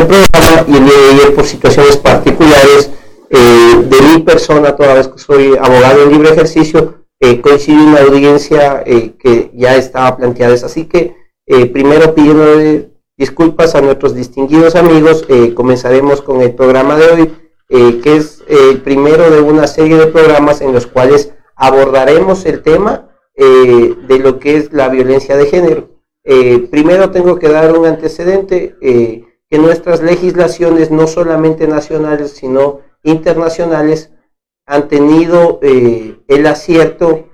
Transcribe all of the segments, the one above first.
el programa y el día de ayer por situaciones particulares eh, de mi persona, toda vez que soy abogado en libre ejercicio, eh, coincide una audiencia eh, que ya estaba planteada. Así que eh, primero pidiendo disculpas a nuestros distinguidos amigos, comenzaremos con el programa de hoy, que es el primero de una serie de programas en los cuales abordaremos el tema de lo que es la violencia de género. primero tengo que dar un antecedente que nuestras legislaciones, no solamente nacionales, sino internacionales, han tenido eh, el acierto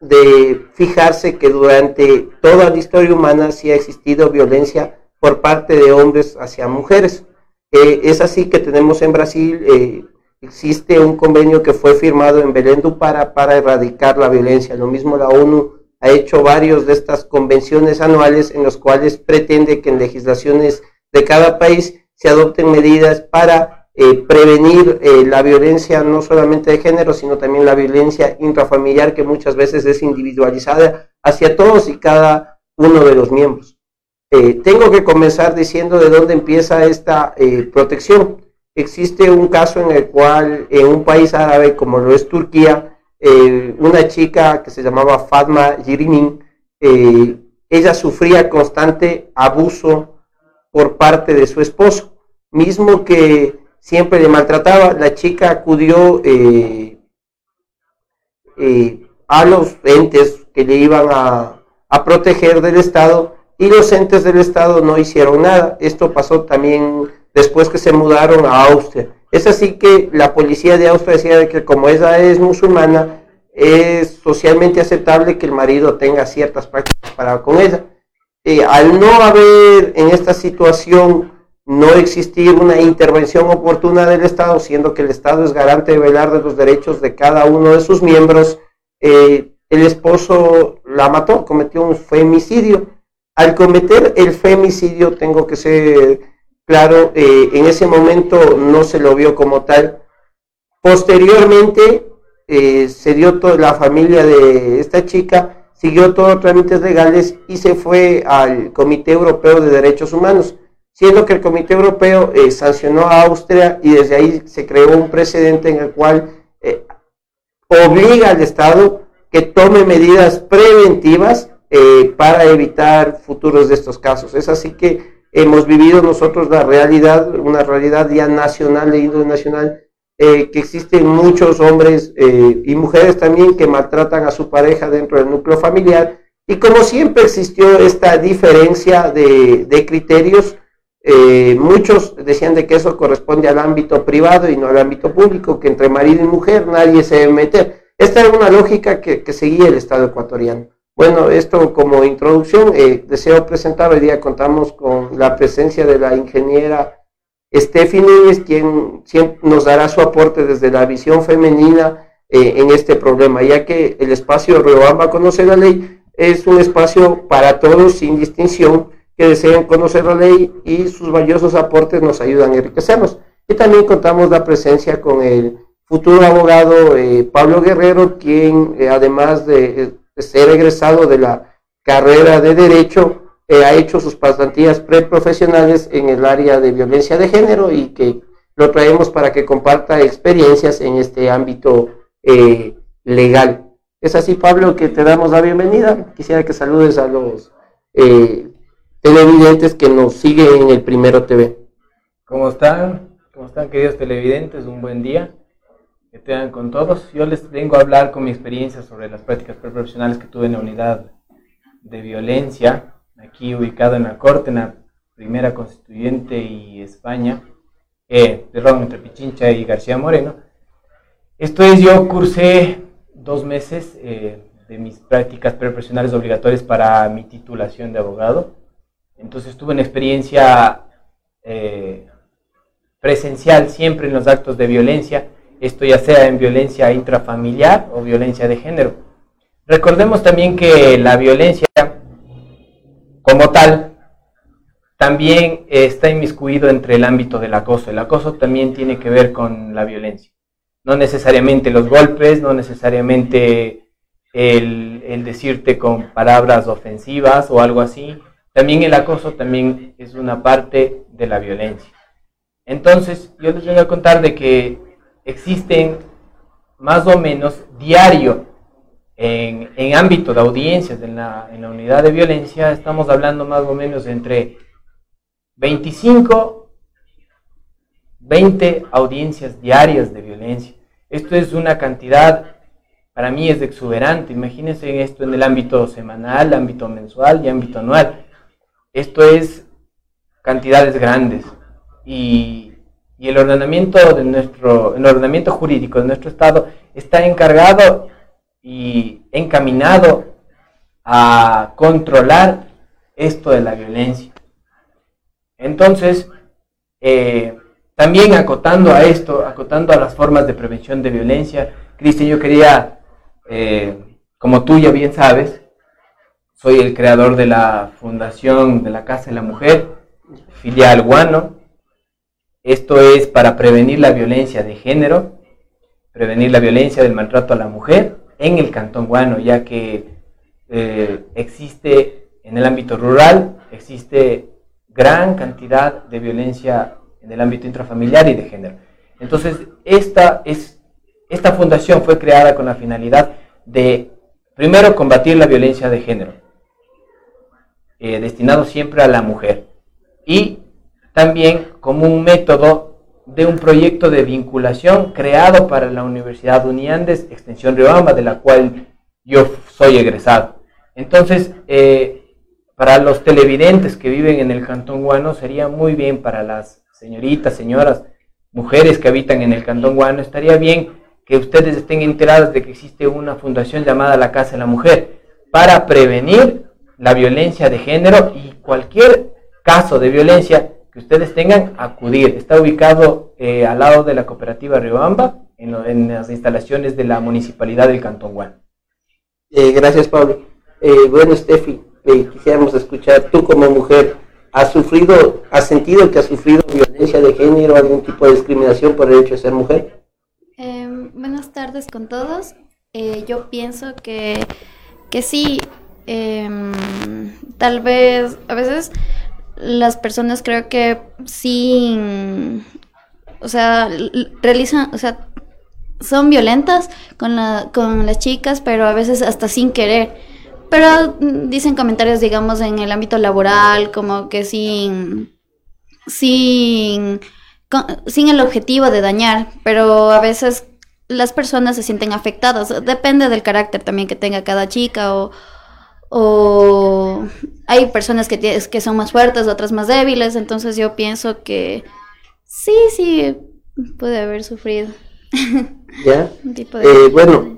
de fijarse que durante toda la historia humana sí ha existido violencia por parte de hombres hacia mujeres. Eh, es así que tenemos en Brasil, eh, existe un convenio que fue firmado en Belén do para erradicar la violencia. Lo mismo la ONU ha hecho varios de estas convenciones anuales en los cuales pretende que en legislaciones de cada país se adopten medidas para eh, prevenir eh, la violencia no solamente de género, sino también la violencia intrafamiliar que muchas veces es individualizada hacia todos y cada uno de los miembros. Eh, tengo que comenzar diciendo de dónde empieza esta protección. Existe un caso en el cual en un país árabe como lo es Turquía, una chica que se llamaba Fatma Yirimin, ella sufría constante abuso por parte de su esposo, mismo que siempre le maltrataba. La chica acudió eh, eh, a los entes que le iban a, proteger del Estado y los entes del Estado no hicieron nada. Esto pasó también después que se mudaron a Austria. Es así que la policía de Austria decía que como ella es musulmana, es socialmente aceptable que el marido tenga ciertas prácticas para con ella. Eh, al no haber en esta situación no existir una intervención oportuna del Estado, siendo que el Estado es garante de velar de los derechos de cada uno de sus miembros, eh, el esposo la mató, cometió un femicidio. Al cometer el femicidio, tengo que ser claro, eh, en ese momento no se lo vio como tal. Posteriormente, se dio toda la familia de esta chica siguió todos los trámites legales y se fue al Comité Europeo de Derechos Humanos, siendo que el Comité Europeo eh, sancionó a Austria y desde ahí se creó un precedente en el cual eh, obliga al Estado que tome medidas preventivas eh, para evitar futuros de estos casos. Es así que hemos vivido nosotros la realidad, una realidad ya nacional, de índole nacional, eh, que existen muchos hombres eh, y mujeres también que maltratan a su pareja dentro del núcleo familiar. Y como siempre existió esta diferencia de, criterios, eh, muchos decían de que eso corresponde al ámbito privado y no al ámbito público, que entre marido y mujer nadie se debe meter. Esta era una lógica que, que seguía el Estado ecuatoriano. Bueno, esto como introducción, deseo presentar, hoy día contamos con la presencia de la ingeniera Stephanie es quien nos dará su aporte desde la visión femenina eh, en este problema, ya que el espacio Riobamba Conoce la Ley es un espacio para todos sin distinción que deseen conocer la ley y sus valiosos aportes nos ayudan a enriquecernos. Y también contamos la presencia con el futuro abogado eh, Pablo Guerrero, quien eh, además de ser egresado de la carrera de Derecho, eh, ha hecho sus pasantías preprofesionales en el área de violencia de género y que lo traemos para que comparta experiencias en este ámbito eh, legal. Es así, Pablo, que te damos la bienvenida. Quisiera que saludes a los eh, televidentes que nos siguen en el Primero TV. ¿Cómo están? ¿Cómo están, queridos televidentes? Un buen día. Que tengan con todos. Yo les vengo a hablar con mi experiencia sobre las prácticas preprofesionales que tuve en la unidad de violencia aquí ubicado en la Corte, en la primera constituyente y España, eh, perdón, entre Pichincha y García Moreno. Esto es, yo cursé dos meses eh, de mis prácticas preprofesionales obligatorias para mi titulación de abogado. Entonces tuve una experiencia eh, presencial siempre en los actos de violencia, esto ya sea en violencia intrafamiliar o violencia de género. Recordemos también que la violencia como tal, también está inmiscuido entre el ámbito del acoso. El acoso también tiene que ver con la violencia. No necesariamente los golpes, no necesariamente el, decirte con palabras ofensivas o algo así, también el acoso también es una parte de la violencia. Entonces, yo les voy a contar de que existen más o menos diario en, en ámbito de audiencias en la, en la unidad de violencia, estamos hablando más o menos entre 25, 20 audiencias diarias de violencia. Esto es una cantidad, para mí es exuberante. Imagínense esto en el ámbito semanal, ámbito mensual y ámbito anual. Esto es cantidades grandes. Y, el ordenamiento de nuestro, el ordenamiento jurídico de nuestro Estado está encargado y encaminado a controlar esto de la violencia. Entonces, eh, también acotando a esto, acotando a las formas de prevención de violencia, Cristian, yo quería, eh, como tú ya bien sabes, soy el creador de la Fundación de la Casa de la Mujer, filial Guano. Esto es para prevenir la violencia de género, prevenir la violencia del maltrato a la mujer en el Cantón Guano, ya que eh, existe en el ámbito rural, existe gran cantidad de violencia en el ámbito intrafamiliar y de género. Entonces, esta, es, esta fundación fue creada con la finalidad de, primero, combatir la violencia de género, eh, destinado siempre a la mujer, y también como un método de un proyecto de vinculación creado para la Universidad Uniandes, Extensión Riobamba, de la cual yo soy egresado. Entonces, eh, para los televidentes que viven en el Cantón Guano, sería muy bien para las señoritas, señoras, mujeres que habitan en el Cantón Guano, estaría bien que ustedes estén enteradas de que existe una fundación llamada la Casa de la Mujer para prevenir la violencia de género y cualquier caso de violencia que ustedes tengan, acudir. Está ubicado eh, al lado de la cooperativa Riobamba, en, las instalaciones de la municipalidad del Cantón Guano. Eh, gracias, Pablo. Eh, bueno, Steffi, quisiéramos escuchar tú como mujer, ha sufrido, ha sentido que ha sufrido violencia de género, algún tipo de discriminación por el hecho de ser mujer? Em, buenas tardes con todos. Eh, yo pienso que, que sí, em, tal vez a veces las personas creo que sí, o sea, realizan, o sea, son violentas con, la, con las chicas, pero a veces hasta sin querer. Pero dicen comentarios, digamos, en el ámbito laboral, como que sin, sin, sin el objetivo de dañar, pero a veces las personas se sienten afectadas. Depende del carácter también que tenga cada chica o, o hay personas que, que son más fuertes, otras más débiles, entonces yo pienso que sí, sí, puede haber sufrido. ¿Ya? Eh, bueno,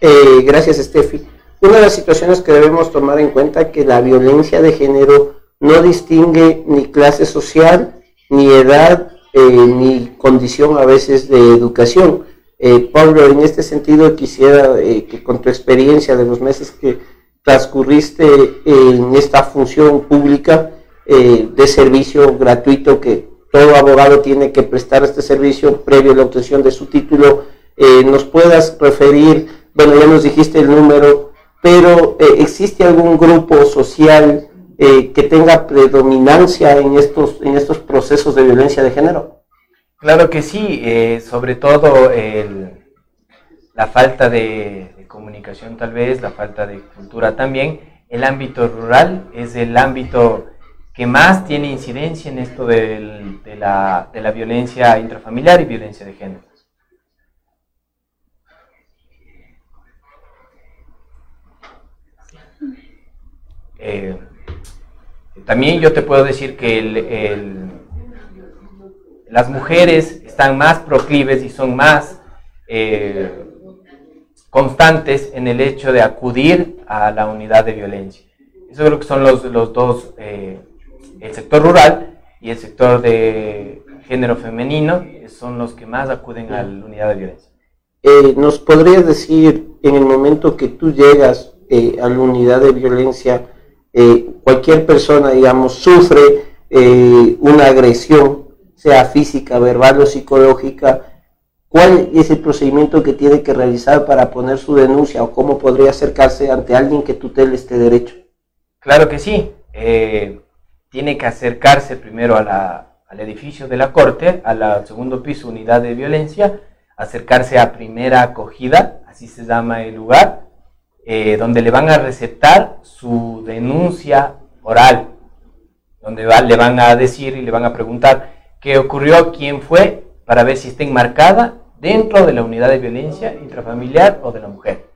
eh, gracias, Steffi. Una de las situaciones que debemos tomar en cuenta es que la violencia de género no distingue ni clase social, ni edad, eh, ni condición a veces de educación. Eh, Pablo, en este sentido quisiera eh, que con tu experiencia de los meses que transcurriste en esta función pública de servicio gratuito que todo abogado tiene que prestar este servicio previo a la obtención de su título, nos puedas referir, bueno, ya nos dijiste el número, pero eh, ¿existe algún grupo social eh, que tenga predominancia en estos, en estos procesos de violencia de género? Claro que sí, eh, sobre todo la falta de, comunicación tal vez, la falta de cultura también. El ámbito rural es el ámbito que más tiene incidencia en esto de, la, de la violencia intrafamiliar y violencia de género. Eh, también yo te puedo decir que las mujeres están más proclives y son más eh, constantes en el hecho de acudir a la unidad de violencia. Eso creo que son los, los dos, eh, el sector rural y el sector de género femenino, son los que más acuden a la unidad de violencia. ¿Nos podrías decir en el momento que tú llegas a la unidad de violencia, eh, cualquier persona, digamos, sufre eh, una agresión, sea física, verbal o psicológica, ¿cuál es el procedimiento que tiene que realizar para poner su denuncia o cómo podría acercarse ante alguien que tutele este derecho? Claro que sí. eh, tiene que acercarse primero al edificio de la corte, al segundo piso, unidad de violencia, acercarse a primera acogida, así se llama el lugar, eh, donde le van a recetar su denuncia oral, donde le van a decir y le van a preguntar qué ocurrió, quién fue, para ver si está enmarcada dentro de la unidad de violencia intrafamiliar o de la mujer.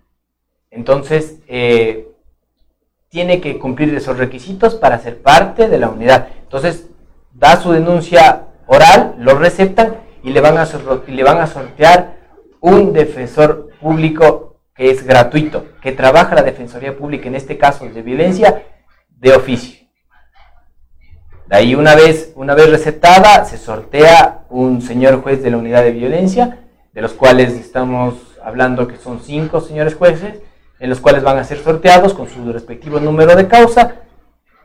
Entonces, eh, tiene que cumplir esos requisitos para ser parte de la unidad. Entonces, da su denuncia oral, lo receptan y le van a, le van a sortear un defensor público que es gratuito, que trabaja la Defensoría Pública, en este caso de violencia, de oficio. De ahí una vez, una vez receptada, se sortea un señor juez de la unidad de violencia, de los cuales estamos hablando que son cinco señores jueces, en los cuales van a ser sorteados con su respectivo número de causa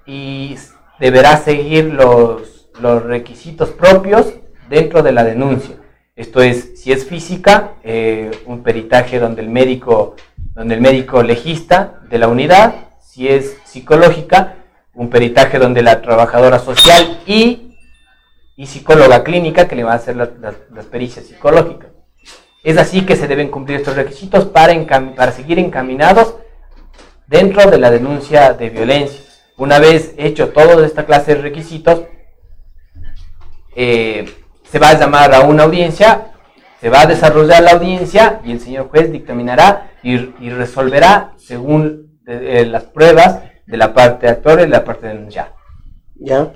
y deberá seguir los, los requisitos propios dentro de la denuncia. Esto es, si es física, eh, un peritaje donde el médico, donde el médico legista de la unidad, si es psicológica, un peritaje donde la trabajadora social y, y psicóloga clínica que le va a hacer las pericias psicológicas. Es así que se deben cumplir estos requisitos para, para seguir encaminados dentro de la denuncia de violencia. Una vez hecho toda esta clase de requisitos, eh, se va a llamar a una audiencia, se va a desarrollar la audiencia y el señor juez dictaminará y, resolverá según eh, las pruebas de la parte actora y la parte denunciada. Ya.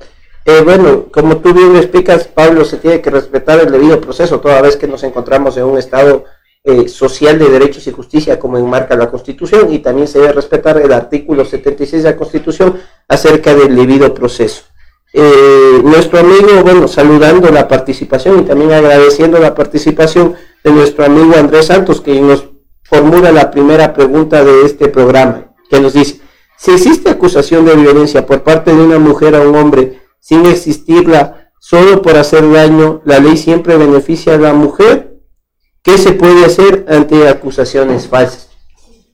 Eh, bueno, como tú bien explicas, Pablo, se tiene que respetar el debido proceso toda vez que nos encontramos en un estado eh, social de derechos y justicia como enmarca la Constitución y también se debe respetar el artículo 76 de la Constitución acerca del debido proceso. Eh, nuestro amigo, bueno, saludando la participación y también agradeciendo la participación de nuestro amigo Andrés Santos, que nos formula la primera pregunta de este programa, que nos dice, si existe acusación de violencia por parte de una mujer a un hombre sin existirla solo por hacer daño, la ley siempre beneficia a la mujer, ¿qué se puede hacer ante acusaciones falsas?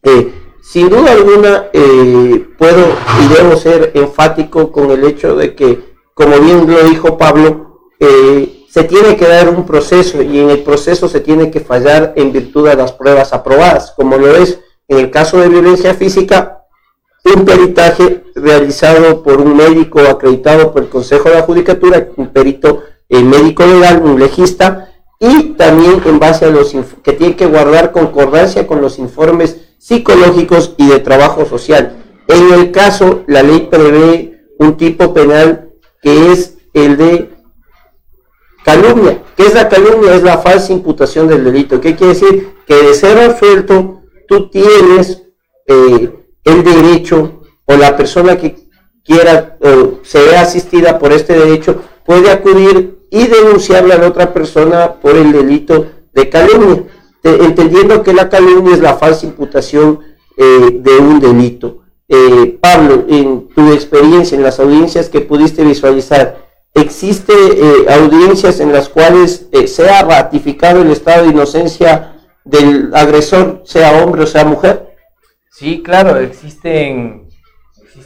Eh, sin duda alguna, eh, puedo y debo ser enfático con el hecho de que, como bien lo dijo Pablo, eh, se tiene que dar un proceso y en el proceso se tiene que fallar en virtud de las pruebas aprobadas, como lo es en el caso de violencia física, un peritaje realizado por un médico acreditado por el Consejo de la Judicatura, un perito eh, médico legal, un legista, y también en base a los que tiene que guardar concordancia con los informes psicológicos y de trabajo social. En el caso, la ley prevé un tipo penal que es el de calumnia. ¿Qué es la calumnia? Es la falsa imputación del delito. ¿Qué quiere decir? Que de ser absuelto, tú tienes eh, el derecho o la persona que quiera o se vea asistida por este derecho puede acudir y denunciarle a la otra persona por el delito de calumnia entendiendo que la calumnia es la falsa imputación eh, de un delito. Eh, Pablo, en tu experiencia, en las audiencias que pudiste visualizar, ¿existe eh, audiencias en las cuales sea ratificado el estado de inocencia del agresor, sea hombre o sea mujer? Sí, claro, existen,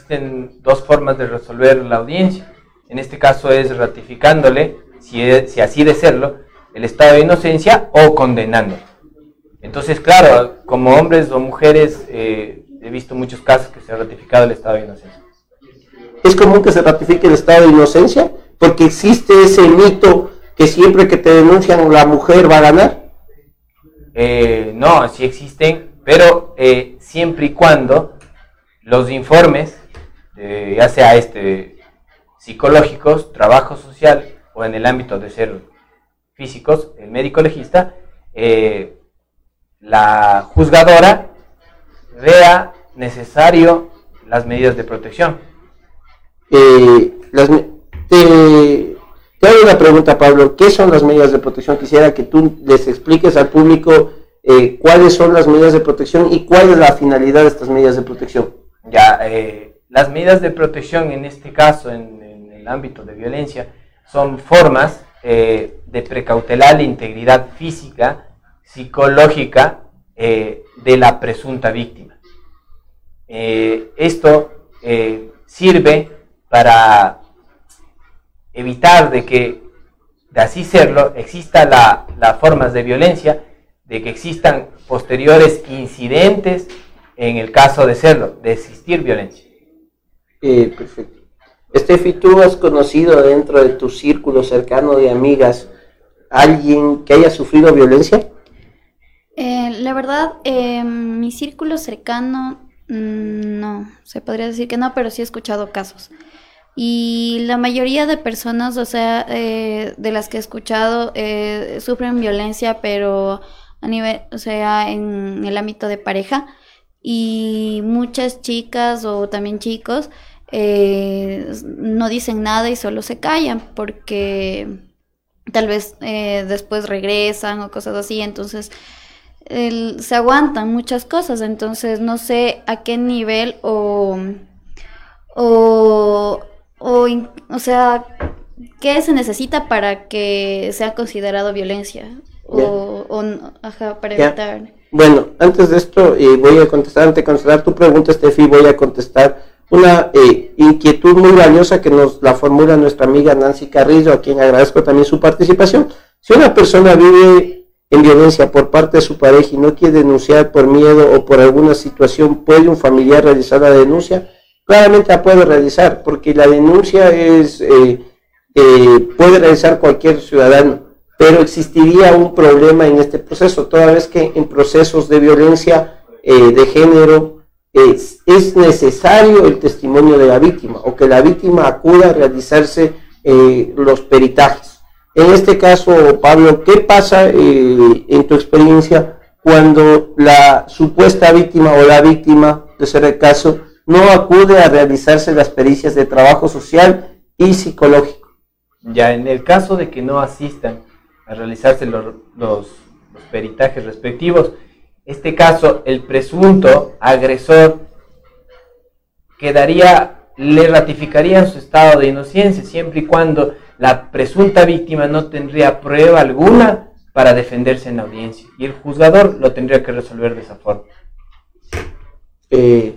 existen dos formas de resolver la audiencia. En este caso es ratificándole, si, si así de serlo, el estado de inocencia o condenándolo. Entonces, claro, como hombres o mujeres, eh, he visto muchos casos que se ha ratificado el estado de inocencia. ¿Es común que se ratifique el estado de inocencia? Porque existe ese mito que siempre que te denuncian la mujer va a ganar. Eh, no, sí existen, pero eh, siempre y cuando los informes, ya sea este psicológicos, trabajo social o en el ámbito de ser físicos, el médico legista, eh, la juzgadora vea necesario las medidas de protección. Eh, te, hago una pregunta, Pablo. ¿Qué son las medidas de protección? Quisiera que tú les expliques al público eh, cuáles son las medidas de protección y cuál es la finalidad de estas medidas de protección. Ya, eh, las medidas de protección en este caso, en, el ámbito de violencia, son formas de precautelar la integridad física psicológica eh, de la presunta víctima. Eh, esto eh, sirve para evitar de que, de así serlo, exista la, las formas de violencia, de que existan posteriores incidentes en el caso de serlo, de existir violencia. Eh, perfecto. Estefi, ¿tú has conocido dentro de tu círculo cercano de amigas alguien que haya sufrido violencia? Eh, la verdad, eh, mi círculo cercano, mm, no, se podría decir que no, pero sí he escuchado casos. Y la mayoría de personas, o sea, eh, de las que he escuchado, eh, sufren violencia, pero a nivel, o sea, en el ámbito de pareja. Y muchas chicas o también chicos eh, no dicen nada y solo se callan porque tal vez eh, después regresan o cosas así. Entonces, el- se aguantan muchas cosas. Entonces, no sé a qué nivel o o, o, o sea, ¿qué se necesita para que sea considerado violencia? O, o ajá, para Ya. evitar. Bueno, antes de esto eh, voy a contestar, antes de contestar tu pregunta, Estefi, voy a contestar una eh, inquietud muy valiosa que nos la formula nuestra amiga Nancy Carrillo, a quien agradezco también su participación. Si una persona vive en violencia por parte de su pareja y no quiere denunciar por miedo o por alguna situación, ¿puede un familiar realizar la denuncia? Claramente la puede realizar, porque la denuncia es eh, eh, puede realizar cualquier ciudadano, pero existiría un problema en este proceso, toda vez que en procesos de violencia eh, de género es, es necesario el testimonio de la víctima o que la víctima acuda a realizarse eh, los peritajes. En este caso, Pablo, ¿qué pasa eh, en tu experiencia cuando la supuesta víctima o la víctima, de ser el caso, no acude a realizarse las pericias de trabajo social y psicológico? Ya en el caso de que no asistan a realizarse los- los peritajes respectivos, este caso, el presunto agresor quedaría, le ratificaría su estado de inocencia siempre y cuando la presunta víctima no tendría prueba alguna para defenderse en la audiencia y el juzgador lo tendría que resolver de esa forma. Eh,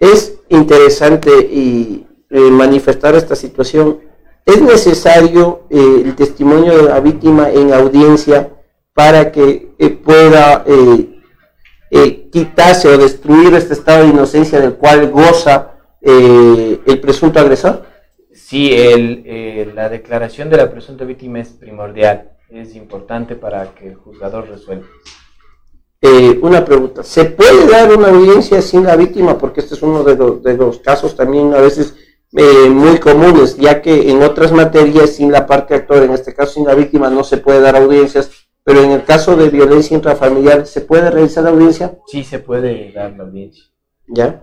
es interesante y eh, manifestar esta situación. Es necesario eh, el testimonio de la víctima en audiencia para que pueda eh, quitarse o destruir este estado de inocencia del cual goza eh, el presunto agresor. Sí, el, eh, la declaración de la presunta víctima es primordial, es importante para que el juzgador resuelva. Eh, una pregunta, ¿se puede dar una audiencia sin la víctima? Porque este es uno de los, de los casos también a veces eh, muy comunes, ya que en otras materias sin la parte actor, en este caso sin la víctima, no se puede dar audiencias, pero en el caso de violencia intrafamiliar, ¿se puede realizar la audiencia? Sí se puede dar la audiencia. ¿Ya?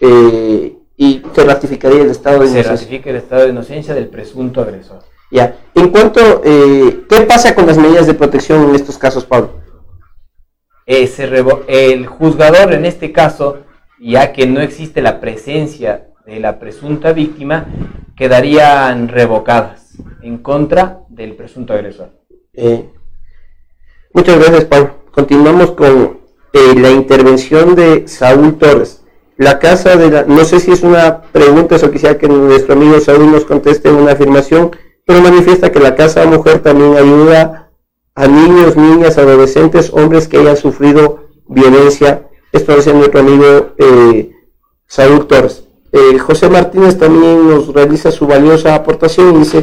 Eh, y se ratificaría el estado de Se inocencia. ratifica el estado de inocencia del presunto agresor. Ya. En cuanto, eh, ¿qué pasa con las medidas de protección en estos casos, Pablo? Eh, se el juzgador en este caso, ya que no existe la presencia de la presunta víctima, quedarían revocadas en contra del presunto agresor. Eh, muchas gracias, Pablo. Continuamos con eh, la intervención de Saúl Torres. La casa de la, no sé si es una pregunta o quisiera que nuestro amigo Saúl nos conteste una afirmación, pero manifiesta que la casa de mujer también ayuda a niños, niñas, adolescentes, hombres que hayan sufrido violencia. Esto dice nuestro amigo eh, Saúl Torres. Eh, José Martínez también nos realiza su valiosa aportación y dice,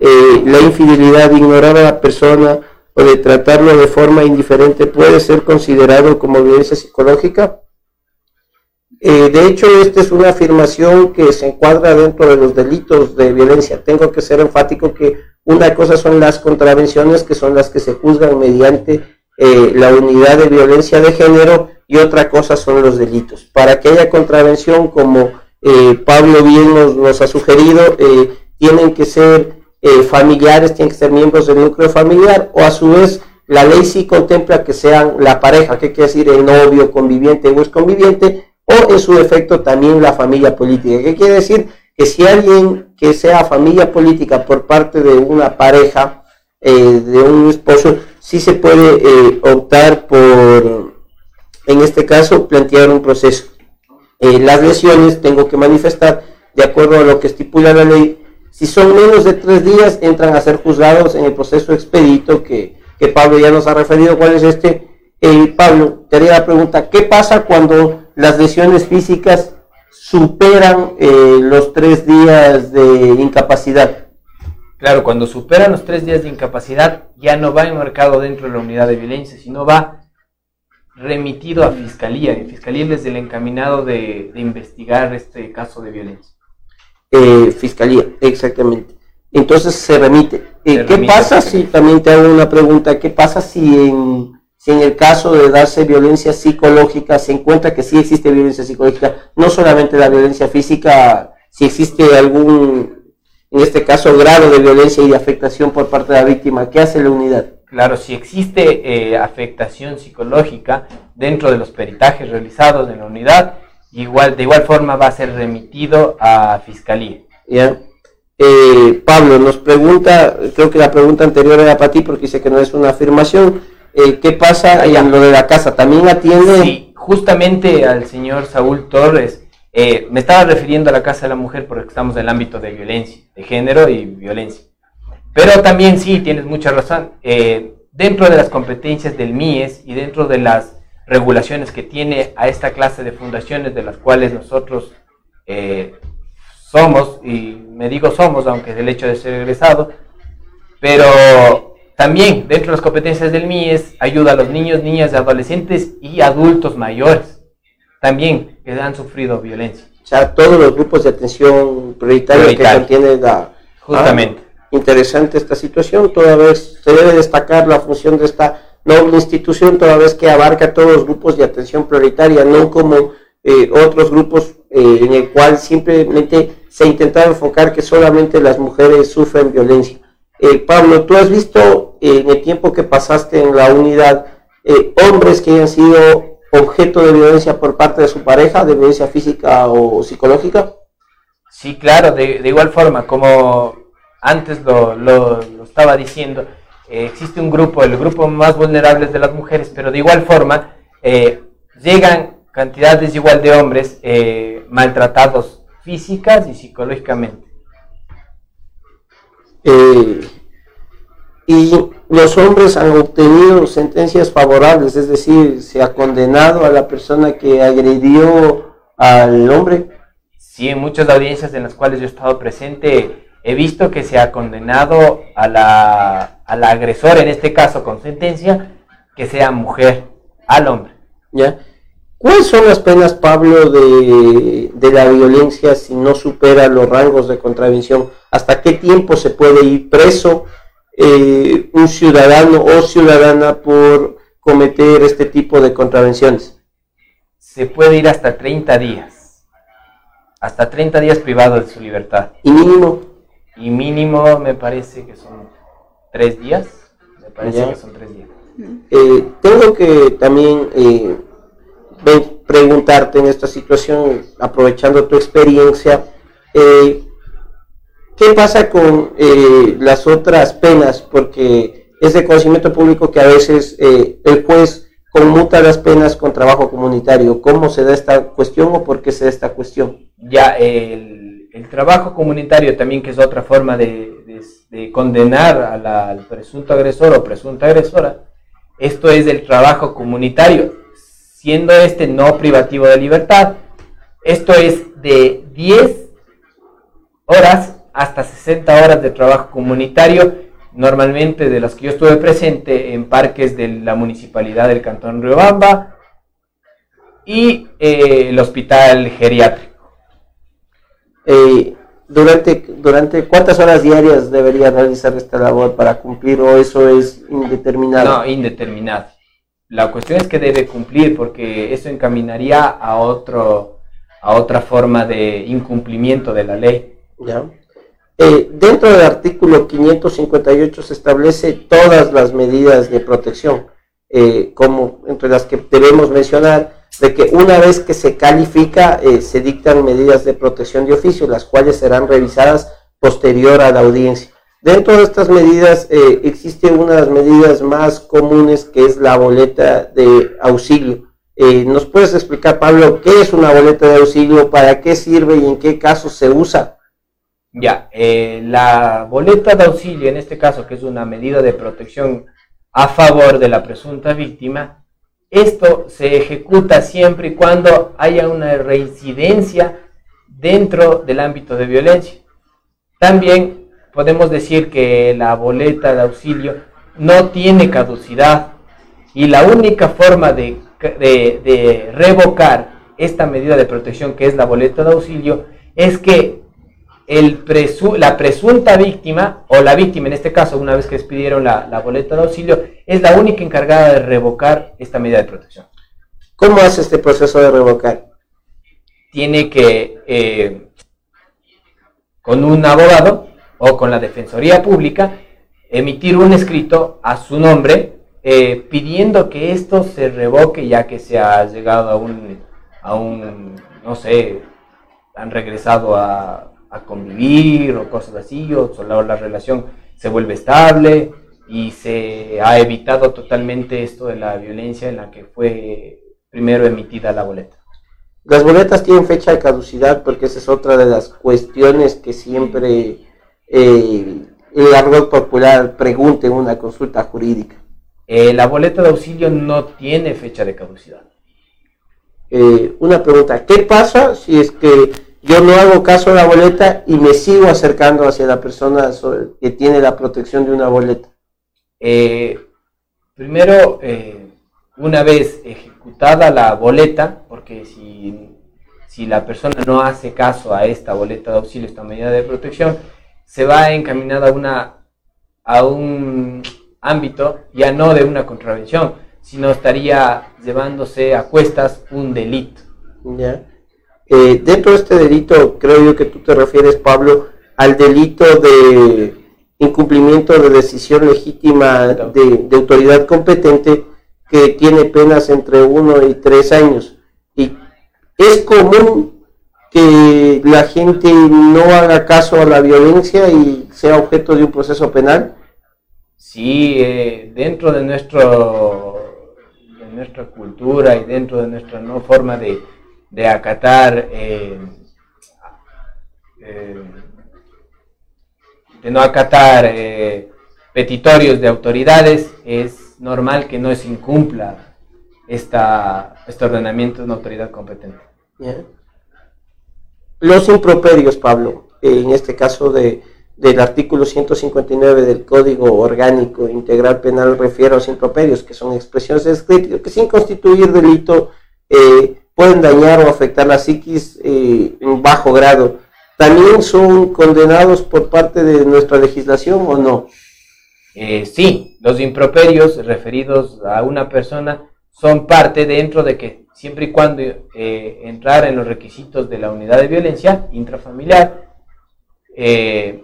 eh, la infidelidad de ignorar a la persona o de tratarlo de forma indiferente puede ser considerado como violencia psicológica. Eh, de hecho, esta es una afirmación que se encuadra dentro de los delitos de violencia. Tengo que ser enfático que una cosa son las contravenciones, que son las que se juzgan mediante eh, la unidad de violencia de género, y otra cosa son los delitos. Para que haya contravención, como eh, Pablo bien nos, ha sugerido, eh, tienen que ser eh, familiares, tienen que ser miembros del núcleo familiar, o a su vez la ley sí contempla que sean la pareja, que quiere decir el novio, conviviente o exconviviente, o en su defecto también la familia política. ¿Qué quiere decir? Que si alguien que sea familia política por parte de una pareja, eh, de un esposo, sí se puede eh, optar por, en este caso, plantear un proceso. Eh, las lesiones, tengo que manifestar de acuerdo a lo que estipula la ley, si son menos de tres días, entran a ser juzgados en el proceso expedito que, Pablo ya nos ha referido. ¿Cuál es este? Eh, Pablo, te haría la pregunta, ¿qué pasa cuando las lesiones físicas superan eh, los tres días de incapacidad? Claro, cuando superan los tres días de incapacidad, ya no va enmarcado dentro de la unidad de violencia, sino va remitido a fiscalía. Y fiscalía es el encaminado de, investigar este caso de violencia. Eh, fiscalía, exactamente. Entonces se remite. Eh, ¿Qué pasa si, también te hago una pregunta, qué pasa si en, si en el caso de darse violencia psicológica se encuentra que sí existe violencia psicológica, no solamente la violencia física, si existe algún en este caso, grado de violencia y de afectación por parte de la víctima. ¿Qué hace la unidad? Claro, si existe eh, afectación psicológica dentro de los peritajes realizados en la unidad, igual, de igual forma va a ser remitido a fiscalía. ¿Ya? Eh, Pablo nos pregunta, creo que la pregunta anterior era para ti porque dice que no es una afirmación. Eh, ¿Qué pasa en lo de la casa? ¿También atiende? Sí, justamente al señor Saúl Torres eh, me estaba refiriendo a la Casa de la Mujer porque estamos en el ámbito de violencia, de género y violencia. Pero también sí, tienes mucha razón. Eh, dentro de las competencias del MIES y dentro de las regulaciones que tiene a esta clase de fundaciones de las cuales nosotros eh, somos, y me digo somos, aunque es el hecho de ser egresado, pero también dentro de las competencias del MIES ayuda a los niños, niñas, adolescentes y adultos mayores también que han sufrido violencia. O sea, todos los grupos de atención prioritaria, que contiene la... Justamente. Ah, interesante esta situación, toda vez se debe destacar la función de esta noble institución, toda vez que abarca todos los grupos de atención prioritaria, no como eh, otros grupos eh, en el cual simplemente se intenta enfocar que solamente las mujeres sufren violencia. Eh, Pablo, tú has visto en el tiempo que pasaste en la unidad hombres que hayan sido objeto de violencia por parte de su pareja, de violencia física o psicológica? Sí, claro, de, igual forma, como antes lo, estaba diciendo, eh, existe un grupo, el grupo más vulnerable de las mujeres, pero de igual forma eh, llegan cantidades igual de hombres eh, maltratados físicas y psicológicamente. y los hombres han obtenido sentencias favorables, es decir, se ha condenado a la persona que agredió al hombre. Sí, en muchas audiencias en las cuales yo he estado presente, he visto que se ha condenado a la, a la agresora, en este caso con sentencia, que sea mujer, al hombre. ¿Ya? ¿Cuáles son las penas, Pablo, de, de la violencia si no supera los rangos de contravención? ¿Hasta qué tiempo se puede ir preso? Eh, un ciudadano o ciudadana por cometer este tipo de contravenciones? Se puede ir hasta 30 días. Hasta 30 días privado de su libertad. ¿Y mínimo? Y mínimo me parece que son 3 días. Me parece que son 3 días. Eh, tengo que también eh, preguntarte en esta situación, aprovechando tu experiencia, eh, ¿Qué pasa con eh, las otras penas? Porque es de conocimiento público que a veces eh, el juez conmuta las penas con trabajo comunitario. ¿Cómo se da esta cuestión o por qué se da esta cuestión? Ya, el, trabajo comunitario también, que es otra forma de, condenar al presunto agresor o presunta agresora, esto es el trabajo comunitario, siendo este no privativo de libertad. Esto es de 10 horas hasta 60 horas de trabajo comunitario, normalmente de las que yo estuve presente en parques de la municipalidad del Cantón Riobamba y eh, el hospital geriátrico. Eh, durante, ¿Durante cuántas horas diarias debería realizar esta labor para cumplir o eso es indeterminado? No, indeterminado. La cuestión es que debe cumplir porque eso encaminaría a, otro, a otra forma de incumplimiento de la ley. ¿Ya? Eh, dentro del artículo 558 se establece todas las medidas de protección, eh, como entre las que debemos mencionar, de que una vez que se califica, eh, se dictan medidas de protección de oficio, las cuales serán revisadas posterior a la audiencia. Dentro de estas medidas existe una de las medidas más comunes que es la boleta de auxilio. Eh, ¿Nos puedes explicar, Pablo, qué es una boleta de auxilio, para qué sirve y en qué casos se usa? Ya, eh, la boleta de auxilio, en este caso, que es una medida de protección a favor de la presunta víctima, esto se ejecuta siempre y cuando haya una reincidencia dentro del ámbito de violencia. También podemos decir que la boleta de auxilio no tiene caducidad y la única forma de, revocar esta medida de protección que es la boleta de auxilio es que el la presunta víctima, o la víctima en este caso, una vez que despidieron la, la, boleta de auxilio, es la única encargada de revocar esta medida de protección. ¿Cómo hace este proceso de revocar? Tiene que, eh, con un abogado o con la Defensoría Pública, emitir un escrito a su nombre eh, pidiendo que esto se revoque ya que se ha llegado a un, a un no sé, han regresado a, convivir o cosas así, o solo la relación se vuelve estable y se ha evitado totalmente esto de la violencia en la que fue primero emitida la boleta. Las boletas tienen fecha de caducidad porque esa es otra de las cuestiones que siempre eh, el argot popular pregunte en una consulta jurídica. Eh, la boleta de auxilio no tiene fecha de caducidad. Eh, una pregunta, ¿qué pasa si es que yo no hago caso a la boleta y me sigo acercando hacia la persona que tiene la protección de una boleta? Eh, primero, una vez ejecutada la boleta, porque si, si la persona no hace caso a esta boleta de auxilio, esta medida de protección, se va encaminada a, una, a un ámbito ya no de una contravención, sino estaría llevándose a cuestas un delito. Ya. Eh, dentro de este delito, creo yo que tú te refieres, Pablo, al delito de incumplimiento de decisión legítima de, de autoridad competente que tiene penas entre uno y tres años. Y es común que la gente no haga caso a la violencia y sea objeto de un proceso penal? Sí, eh, dentro de, nuestro, de nuestra cultura y dentro de nuestra no forma de, de acatar, eh, eh, de no acatar petitorios de autoridades, es normal que no se incumpla esta, este ordenamiento de una autoridad competente. Los improperios, Pablo, en este caso de, del artículo 159 del Código Orgánico Integral Penal refiere a los improperios, que son expresiones de escrito que sin constituir delito eh, pueden dañar o afectar la psiquis eh, en bajo grado. ¿También son condenados por parte de nuestra legislación o no? Eh, sí, los improperios referidos a una persona son parte dentro de que siempre y cuando eh, entrar en los requisitos de la unidad de violencia intrafamiliar, eh,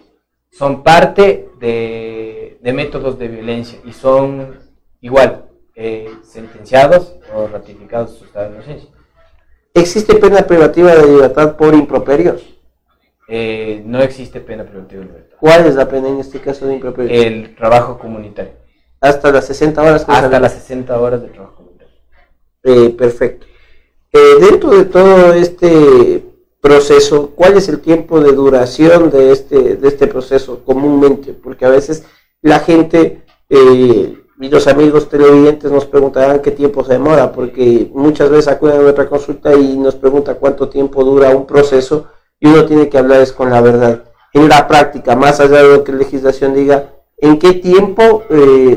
son parte de, métodos de violencia y son igual eh, sentenciados o ratificados su estado de inocencia. ¿Existe pena privativa de libertad por improperios? no existe pena privativa de libertad. ¿Cuál es la pena en este caso de improperios? El trabajo comunitario. Hasta las 60 horas. Hasta las 60 horas de trabajo eh, perfecto. Eh, dentro de todo este proceso, ¿cuál es el tiempo de duración de este, de este proceso comúnmente? Porque a veces la gente eh, y los amigos televidentes nos preguntarán qué tiempo se demora, porque muchas veces acuden a nuestra consulta y nos pregunta cuánto tiempo dura un proceso y uno tiene que hablar es con la verdad. En la práctica, más allá de lo que la legislación diga, ¿en qué tiempo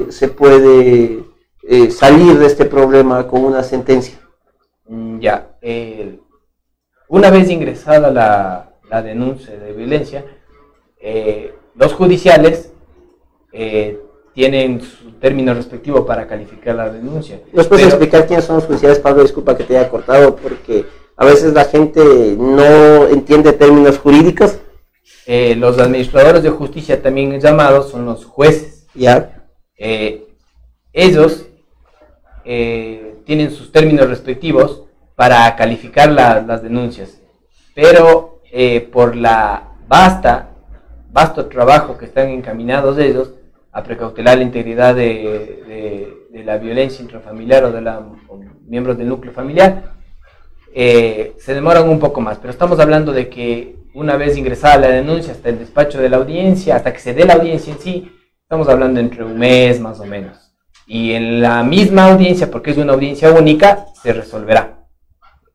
se puede eh, salir de este problema con una sentencia? Mm, ya, una vez ingresada la, denuncia de violencia, eh, los judiciales eh, tienen su término respectivo para calificar la denuncia. ¿Nos puedes explicar quiénes son los judiciales, Pablo? Disculpa que te haya cortado, porque a veces la gente no entiende términos jurídicos. los administradores de justicia, también llamados, son los jueces. Ya. ellos eh, tienen sus términos respectivos para calificar las denuncias, pero eh, por la vasta, vasto trabajo que están encaminados ellos, a precautelar la integridad de, la violencia intrafamiliar o de los miembros del núcleo familiar, eh, se demoran un poco más. Pero estamos hablando de que una vez ingresada la denuncia hasta el despacho de la audiencia, hasta que se dé la audiencia en sí, estamos hablando entre un mes más o menos. Y en la misma audiencia, porque es una audiencia única, se resolverá.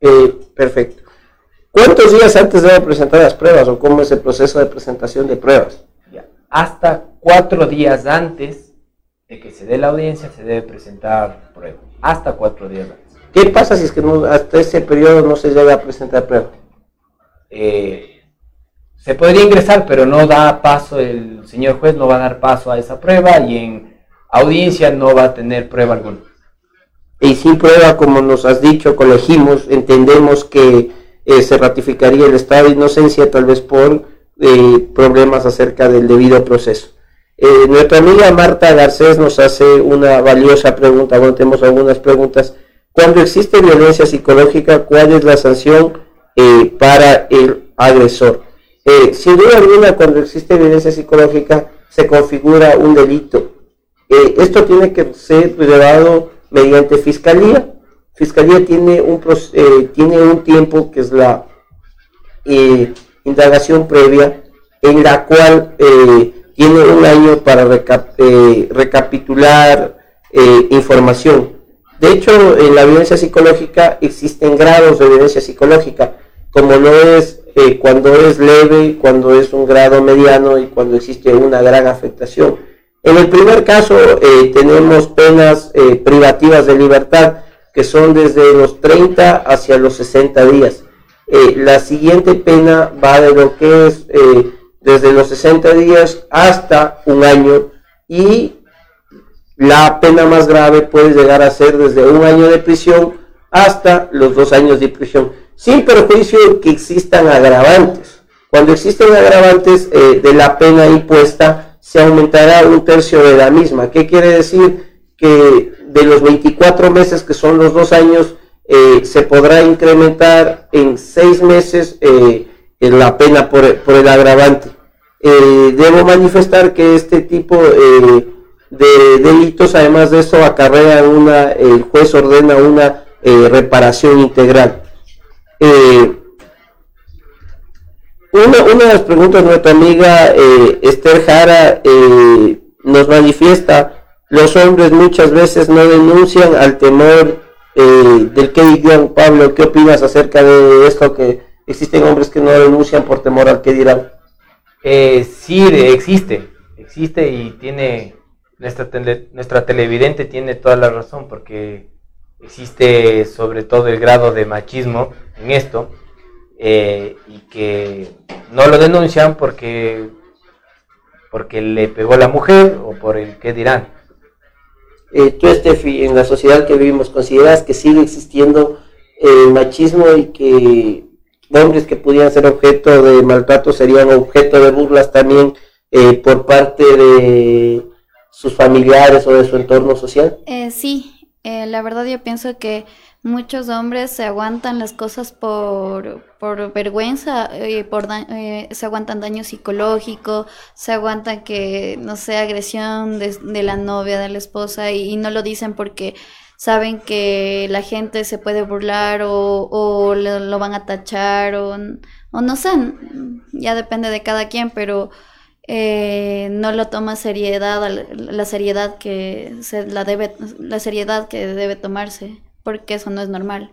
Eh, perfecto. ¿Cuántos días antes debe presentar las pruebas o cómo es el proceso de presentación de pruebas? Hasta cuatro días antes de que se dé la audiencia se debe presentar pruebas. Hasta cuatro días antes. ¿Qué pasa si es que hasta ese periodo no se llega a presentar prueba? Eh, se podría ingresar, pero no da paso, el señor juez no va a dar paso a esa prueba y en audiencia no va a tener prueba alguna. Y sin prueba, como nos has dicho, colegimos, entendemos que eh, se ratificaría el estado de inocencia tal vez por eh, problemas acerca del debido proceso. Eh, nuestra amiga Marta Garcés nos hace una valiosa pregunta, bueno, tenemos algunas preguntas. Cuando existe violencia psicológica, ¿cuál es la sanción para el agresor? sin duda alguna, cuando existe violencia psicológica, se configura un delito. esto tiene que ser llevado mediante fiscalía. Fiscalía tiene un, eh, tiene un tiempo que es la eh, indagación previa, en la cual eh, tiene un año para recapitular información. De hecho, en la violencia psicológica existen grados de violencia psicológica, como no es cuando es leve, cuando es un grado mediano y cuando existe una gran afectación. En el primer caso eh, tenemos penas eh, privativas de libertad que son desde los 30 hacia los 60 días. Eh, la siguiente pena va de lo que es desde los 60 días hasta un año y la pena más grave puede llegar a ser desde un año de prisión hasta los dos años de prisión, sin perjuicio que existan agravantes. Cuando existen agravantes de la pena impuesta, se aumentará un tercio de la misma. ¿Qué quiere decir? Que de los 24 meses, que son los dos años, eh, se podrá incrementar en seis meses eh, la pena por, el agravante. Eh, debo manifestar que este tipo de delitos, además de eso, acarrea una, el juez ordena una reparación integral. Una, de las preguntas de nuestra amiga eh, Esther Jara eh, nos manifiesta, los hombres muchas veces no denuncian al temor eh, del que dirán. Pablo, ¿qué opinas acerca de esto que existen hombres que no denuncian por temor al que dirán? Sí, existe, existe y tiene, nuestra, nuestra televidente tiene toda la razón porque existe sobre todo el grado de machismo en esto eh, y que no lo denuncian porque, porque le pegó la mujer o por el que dirán. Eh, tú, Estefi, en la sociedad que vivimos, ¿consideras que sigue existiendo el machismo y que hombres que pudieran ser objeto de maltrato serían objeto de burlas también eh, por parte de sus familiares o de su entorno social? sí, la verdad yo pienso que muchos hombres se aguantan las cosas por, por vergüenza, eh, por eh, se aguantan daño psicológico, se aguantan que, no sé, agresión de, la novia, de la esposa, y, no lo dicen porque saben que la gente se puede burlar o, o lo, van a tachar o, o, no sé, ya depende de cada quien, pero eh, no lo toma seriedad, la seriedad que se la debe, la seriedad que debe tomarse porque eso no es normal.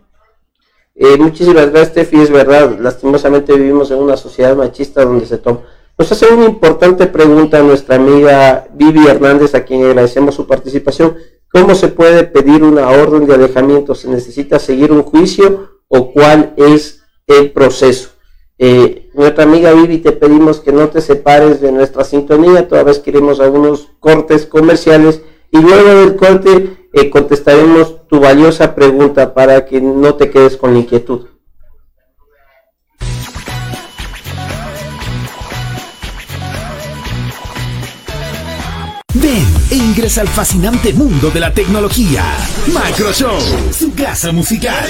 Eh, muchísimas gracias, Steffi. Es verdad, lastimosamente vivimos en una sociedad machista donde se toma. Nos hace una importante pregunta nuestra amiga Vivi Hernández, a quien agradecemos su participación. ¿Cómo se puede pedir una orden de alejamiento? ¿Se necesita seguir un juicio o cuál es el proceso? Eh, nuestra amiga Vivi, te pedimos que no te separes de nuestra sintonía, toda vez queremos algunos cortes comerciales y luego del corte eh, contestaremos tu valiosa pregunta para que no te quedes con la inquietud. E ingresa al fascinante mundo de la tecnología. Microshow, su casa musical.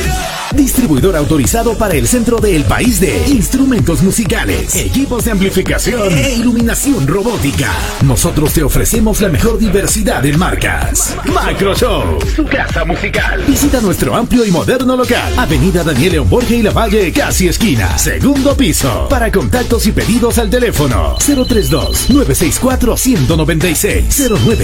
Distribuidor autorizado para el centro del país de instrumentos musicales, equipos de amplificación e iluminación robótica. Nosotros te ofrecemos la mejor diversidad en marcas. Macro Show, tu casa musical. Visita nuestro amplio y moderno local. Avenida Daniel León Borges y La Valle, casi esquina. Segundo piso. Para contactos y pedidos al teléfono 032 964 196 09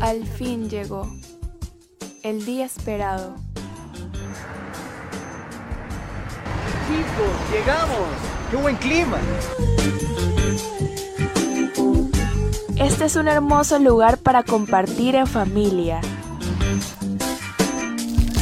Al fin llegó el día esperado. Chicos, llegamos. ¡Qué buen clima! Este es un hermoso lugar para compartir en familia.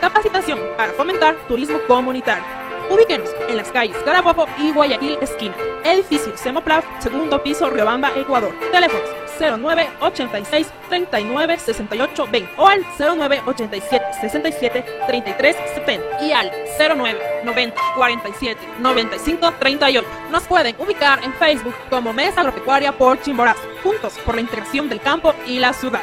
Capacitación para fomentar turismo comunitario. Ubíquenos en las calles Carabobo y Guayaquil esquina. Edificio Semoplaf, segundo piso, Riobamba, Ecuador. Teléfonos 09 86 39 68 20 o al 09 87 67 33 70 y al 09 90 47 95 38. Nos pueden ubicar en Facebook como Mesa Agropecuaria por Chimborazo, juntos por la integración del campo y la ciudad.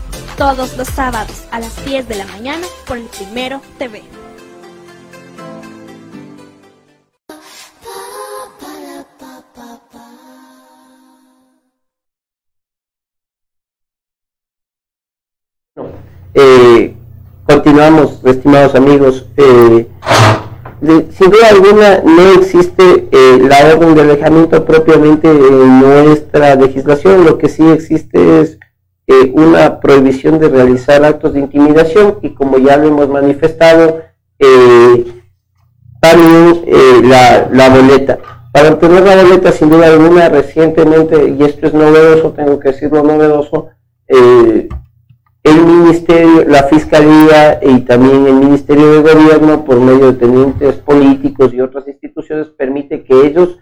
todos los sábados a las 10 de la mañana por el Primero TV. Eh, continuamos, estimados amigos. Eh, sin duda alguna no existe eh, la orden de alejamiento propiamente en nuestra legislación, lo que sí existe es eh, una prohibición de realizar actos de intimidación y como ya lo hemos manifestado, eh, también eh, la, la boleta. Para obtener la boleta, sin duda alguna, recientemente, y esto es novedoso, tengo que decirlo novedoso, eh, el ministerio, la fiscalía y también el ministerio de gobierno, por medio de tenientes políticos y otras instituciones, permite que ellos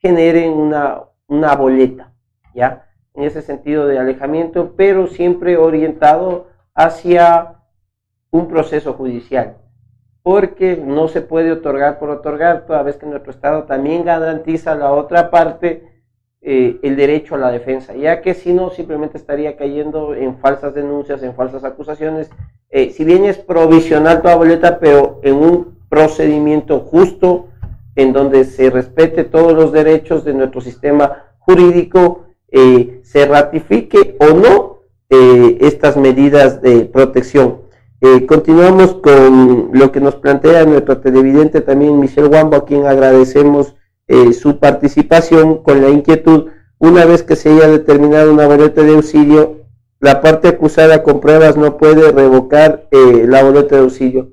generen una, una boleta, ¿ya? En ese sentido de alejamiento, pero siempre orientado hacia un proceso judicial, porque no se puede otorgar por otorgar, toda vez que nuestro Estado también garantiza a la otra parte eh, el derecho a la defensa, ya que si no, simplemente estaría cayendo en falsas denuncias, en falsas acusaciones. Eh, si bien es provisional toda boleta, pero en un procedimiento justo, en donde se respete todos los derechos de nuestro sistema jurídico, eh, se ratifique o no eh, estas medidas de protección. Eh, continuamos con lo que nos plantea nuestro televidente también, Michelle Wambo, a quien agradecemos eh, su participación con la inquietud. Una vez que se haya determinado una boleta de auxilio, la parte acusada con pruebas no puede revocar la boleta de auxilio.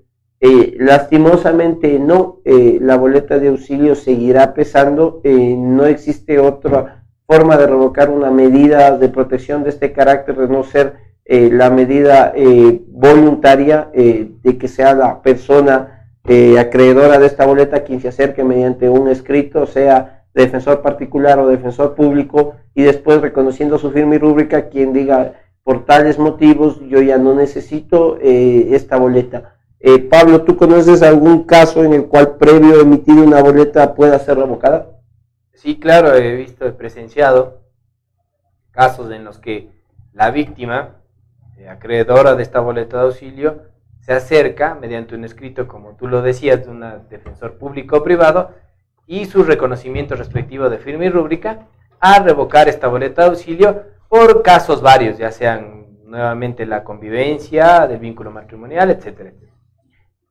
Lastimosamente no, la boleta de auxilio seguirá pesando, no existe otra forma de revocar una medida de protección de este carácter de no ser eh, la medida eh, voluntaria eh, de que sea la persona eh, acreedora de esta boleta quien se acerque mediante un escrito, sea defensor particular o defensor público, y después reconociendo su firma y rúbrica, quien diga por tales motivos yo ya no necesito eh, esta boleta. Pablo, ¿tú conoces algún caso en el cual previo emitir una boleta pueda ser revocada? Sí, claro, he visto, he presenciado casos en los que la víctima, eh, acreedora de esta boleta de auxilio, se acerca mediante un escrito, como tú lo decías, de un defensor público o privado, y su reconocimiento respectivo de firma y rúbrica, a revocar esta boleta de auxilio por casos varios, ya sean nuevamente la convivencia, del vínculo matrimonial, etcétera.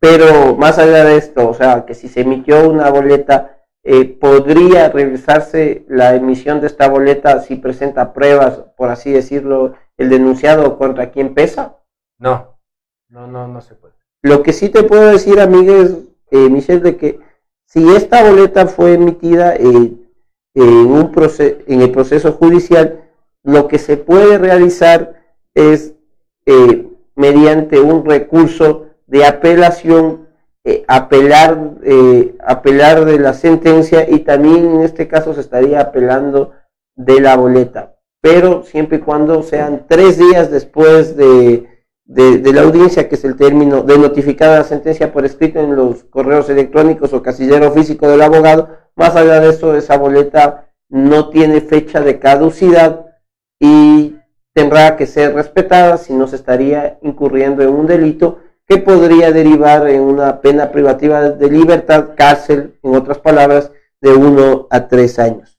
Pero más allá de esto, o sea, que si se emitió una boleta, eh, ¿podría revisarse la emisión de esta boleta si presenta pruebas, por así decirlo, el denunciado contra quien pesa? No, no, no, no se puede. Lo que sí te puedo decir, amigues, eh, Michelle, de que si esta boleta fue emitida eh, en, un en el proceso judicial, lo que se puede realizar es eh, mediante un recurso de apelación, eh, apelar, eh, apelar de la sentencia y también en este caso se estaría apelando de la boleta, pero siempre y cuando sean tres días después de, de, la audiencia, que es el término de notificada la sentencia por escrito en los correos electrónicos o casillero físico del abogado, más allá de eso, esa boleta no tiene fecha de caducidad y tendrá que ser respetada, si no se estaría incurriendo en un delito que podría derivar en una pena privativa de libertad, cárcel, en otras palabras, de uno a tres años.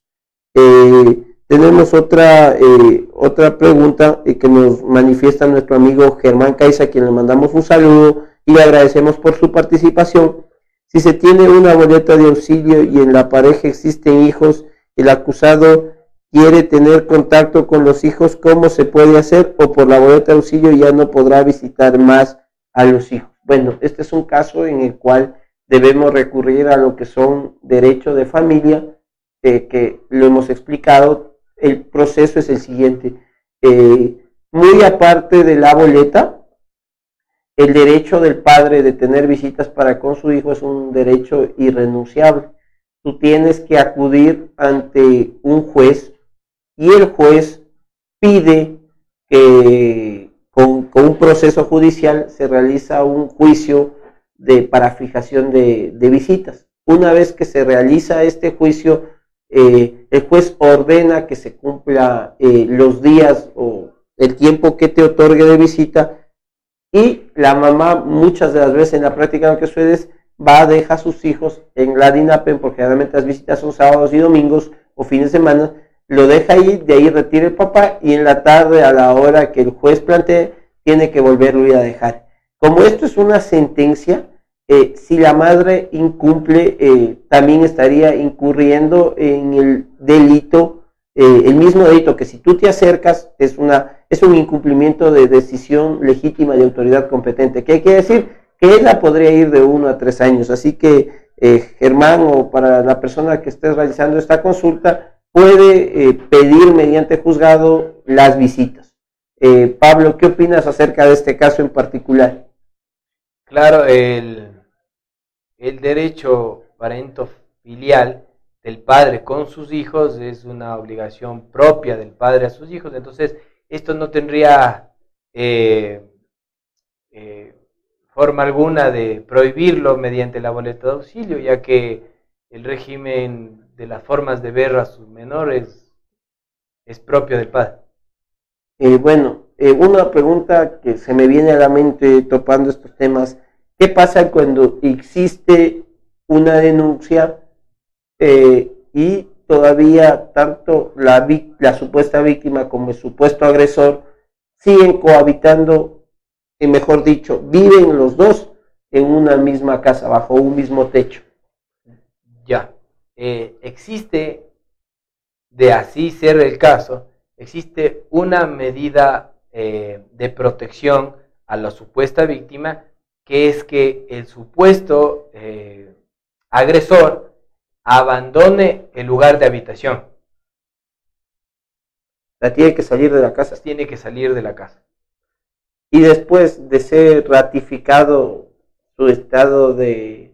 Eh, tenemos otra, eh, otra pregunta eh, que nos manifiesta nuestro amigo Germán Caiza, a quien le mandamos un saludo y le agradecemos por su participación. Si se tiene una boleta de auxilio y en la pareja existen hijos, el acusado quiere tener contacto con los hijos, ¿cómo se puede hacer? O por la boleta de auxilio ya no podrá visitar más a los hijos. Bueno, este es un caso en el cual debemos recurrir a lo que son derechos de familia, eh, que lo hemos explicado. El proceso es el siguiente. Eh, muy aparte de la boleta, el derecho del padre de tener visitas para con su hijo es un derecho irrenunciable. Tú tienes que acudir ante un juez y el juez pide que con, un proceso judicial se realiza un juicio de, para fijación de, visitas. Una vez que se realiza este juicio, eh, el juez ordena que se cumpla eh, los días o el tiempo que te otorgue de visita y la mamá muchas de las veces en la práctica lo que va, deja a sus hijos en la DINAPEN, porque generalmente las visitas son sábados y domingos o fines de semana, lo deja ahí, de ahí retira el papá y en la tarde a la hora que el juez plantee, tiene que volverlo a dejar. Como esto es una sentencia, eh, si la madre incumple, eh, también estaría incurriendo en el delito, eh, el mismo delito que si tú te acercas, es, una, es un incumplimiento de decisión legítima de autoridad competente. ¿Qué quiere decir? Que ella podría ir de uno a tres años. Así que, Germán, o para la persona que esté realizando esta consulta, puede pedir mediante juzgado las visitas. Pablo, ¿qué opinas acerca de este caso en particular? Claro, el, el derecho parento filial del padre con sus hijos es una obligación propia del padre a sus hijos, entonces esto no tendría eh, eh, forma alguna de prohibirlo mediante la boleta de auxilio, ya que el régimen de las formas de ver a sus menores es propio del padre. Eh, bueno, una pregunta que se me viene a la mente topando estos temas ¿Qué pasa cuando existe una denuncia eh, y todavía tanto la, la supuesta víctima como el supuesto agresor siguen cohabitando, y mejor dicho, viven los dos en una misma casa, bajo un mismo techo? Ya, eh, existe, de así ser el caso, existe una medida eh, de protección a la supuesta víctima que es que el supuesto eh, agresor abandone el lugar de habitación. La tiene que salir de la casa. Tiene que salir de la casa. Y después de ser ratificado su estado de,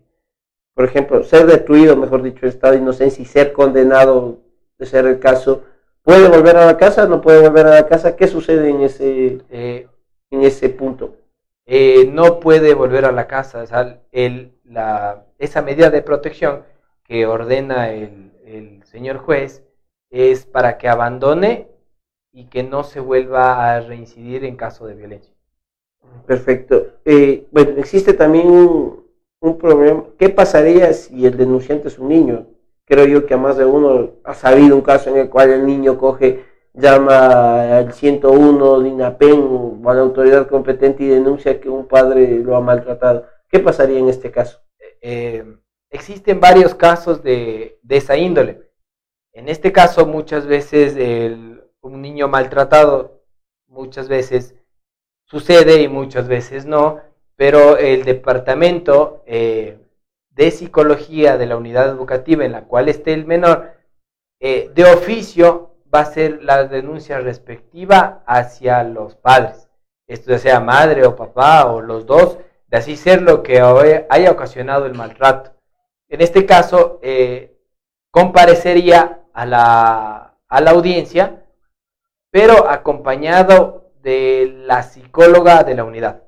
por ejemplo, ser destruido, mejor dicho, estado de inocencia y ser condenado, de ser el caso, ¿puede volver a la casa? ¿No puede volver a la casa? ¿Qué sucede en ese, eh, en ese punto? Eh, no puede volver a la casa. esa medida de protección que ordena el, señor juez es para que abandone y que no se vuelva a reincidir en caso de violencia. Perfecto. Eh, bueno, existe también un, un, problema. ¿Qué pasaría si el denunciante es un niño? Creo yo que a más de uno ha sabido un caso en el cual el niño coge llama al 101 de INAPEN o a la autoridad competente y denuncia que un padre lo ha maltratado. ¿Qué pasaría en este caso? Eh, existen varios casos de, esa índole. En este caso, muchas veces un niño maltratado, muchas veces sucede y muchas veces no, pero el departamento eh, de psicología de la unidad educativa en la cual esté el menor, eh, de oficio va a ser la denuncia respectiva hacia los padres, esto ya sea madre o papá o los dos, de así ser lo que haya ocasionado el maltrato. En este caso, eh, comparecería a la, a la audiencia, pero acompañado de la psicóloga de la unidad.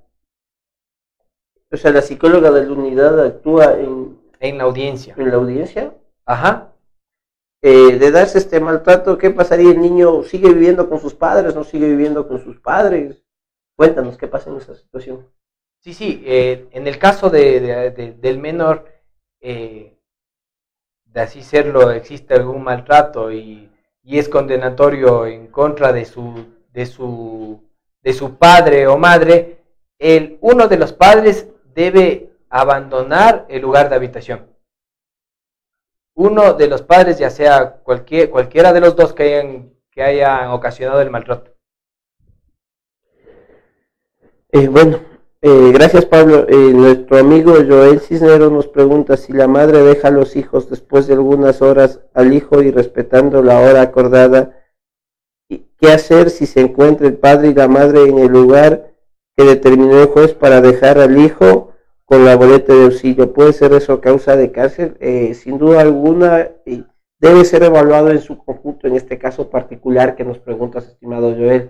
O sea, la psicóloga de la unidad actúa en... En la audiencia. ¿En la audiencia? Ajá. eh, de darse este maltrato, ¿qué pasaría? ¿El niño sigue viviendo con sus padres? ¿No sigue viviendo con sus padres? Cuéntanos, ¿qué pasa en esa situación? Sí, sí, eh, en el caso de, de- de- del menor, eh, de así serlo, existe algún maltrato y, y es condenatorio en contra de su, de su, de su padre o madre, el, uno de los padres debe abandonar el lugar de habitación. Uno de los padres, ya sea cualquier, cualquiera de los dos que hayan, que hayan ocasionado el maltrato. Eh, bueno, eh, gracias Pablo. Eh, nuestro amigo Joel Cisneros nos pregunta si la madre deja a los hijos después de algunas horas al hijo y respetando la hora acordada, ¿y ¿qué hacer si se encuentra el padre y la madre en el lugar que determinó el juez para dejar al hijo con la boleta de auxilio? ¿Puede ser eso causa de cárcel? Eh, sin duda alguna, y debe ser evaluado en su conjunto, en este caso particular que nos preguntas, estimado Joel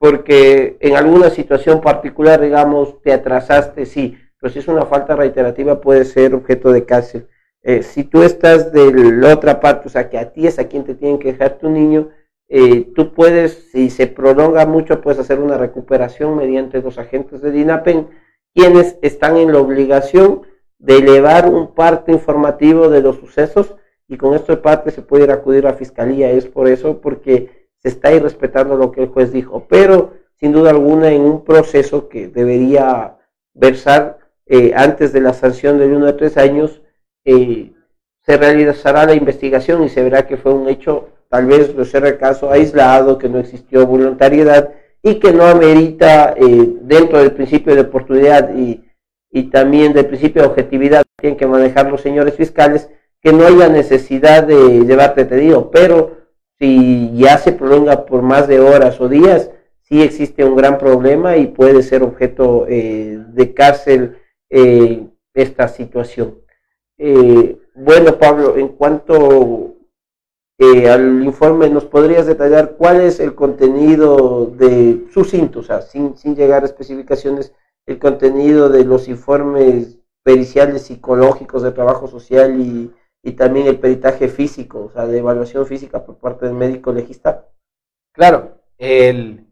porque en alguna situación particular, digamos, te atrasaste, sí, pero si es una falta reiterativa puede ser objeto de cárcel. Eh, si tú estás de la otra parte, o sea, que a ti es a quien te tienen que dejar tu niño, eh, tú puedes, si se prolonga mucho, puedes hacer una recuperación mediante los agentes de DINAPEN, quienes están en la obligación de elevar un parte informativo de los sucesos y con esto de parte se puede ir a acudir a fiscalía. Es por eso, porque se está irrespetando lo que el juez dijo, pero sin duda alguna en un proceso que debería versar eh, antes de la sanción del 1 de 3 años, eh, se realizará la investigación y se verá que fue un hecho, tal vez lo será el caso aislado, que no existió voluntariedad y que no amerita eh, dentro del principio de oportunidad y, y también del principio de objetividad que tienen que manejar los señores fiscales, que no haya necesidad de llevarte detenido, pero si ya se prolonga por más de horas o días, sí existe un gran problema y puede ser objeto eh, de cárcel eh, esta situación. Eh, bueno, Pablo, en cuanto eh, al informe, ¿nos podrías detallar cuál es el contenido de sucinto, o sea, sin, sin llegar a especificaciones, el contenido de los informes periciales psicológicos de trabajo social y, y también el peritaje físico, o sea, de evaluación física por parte del médico legista? Claro, el,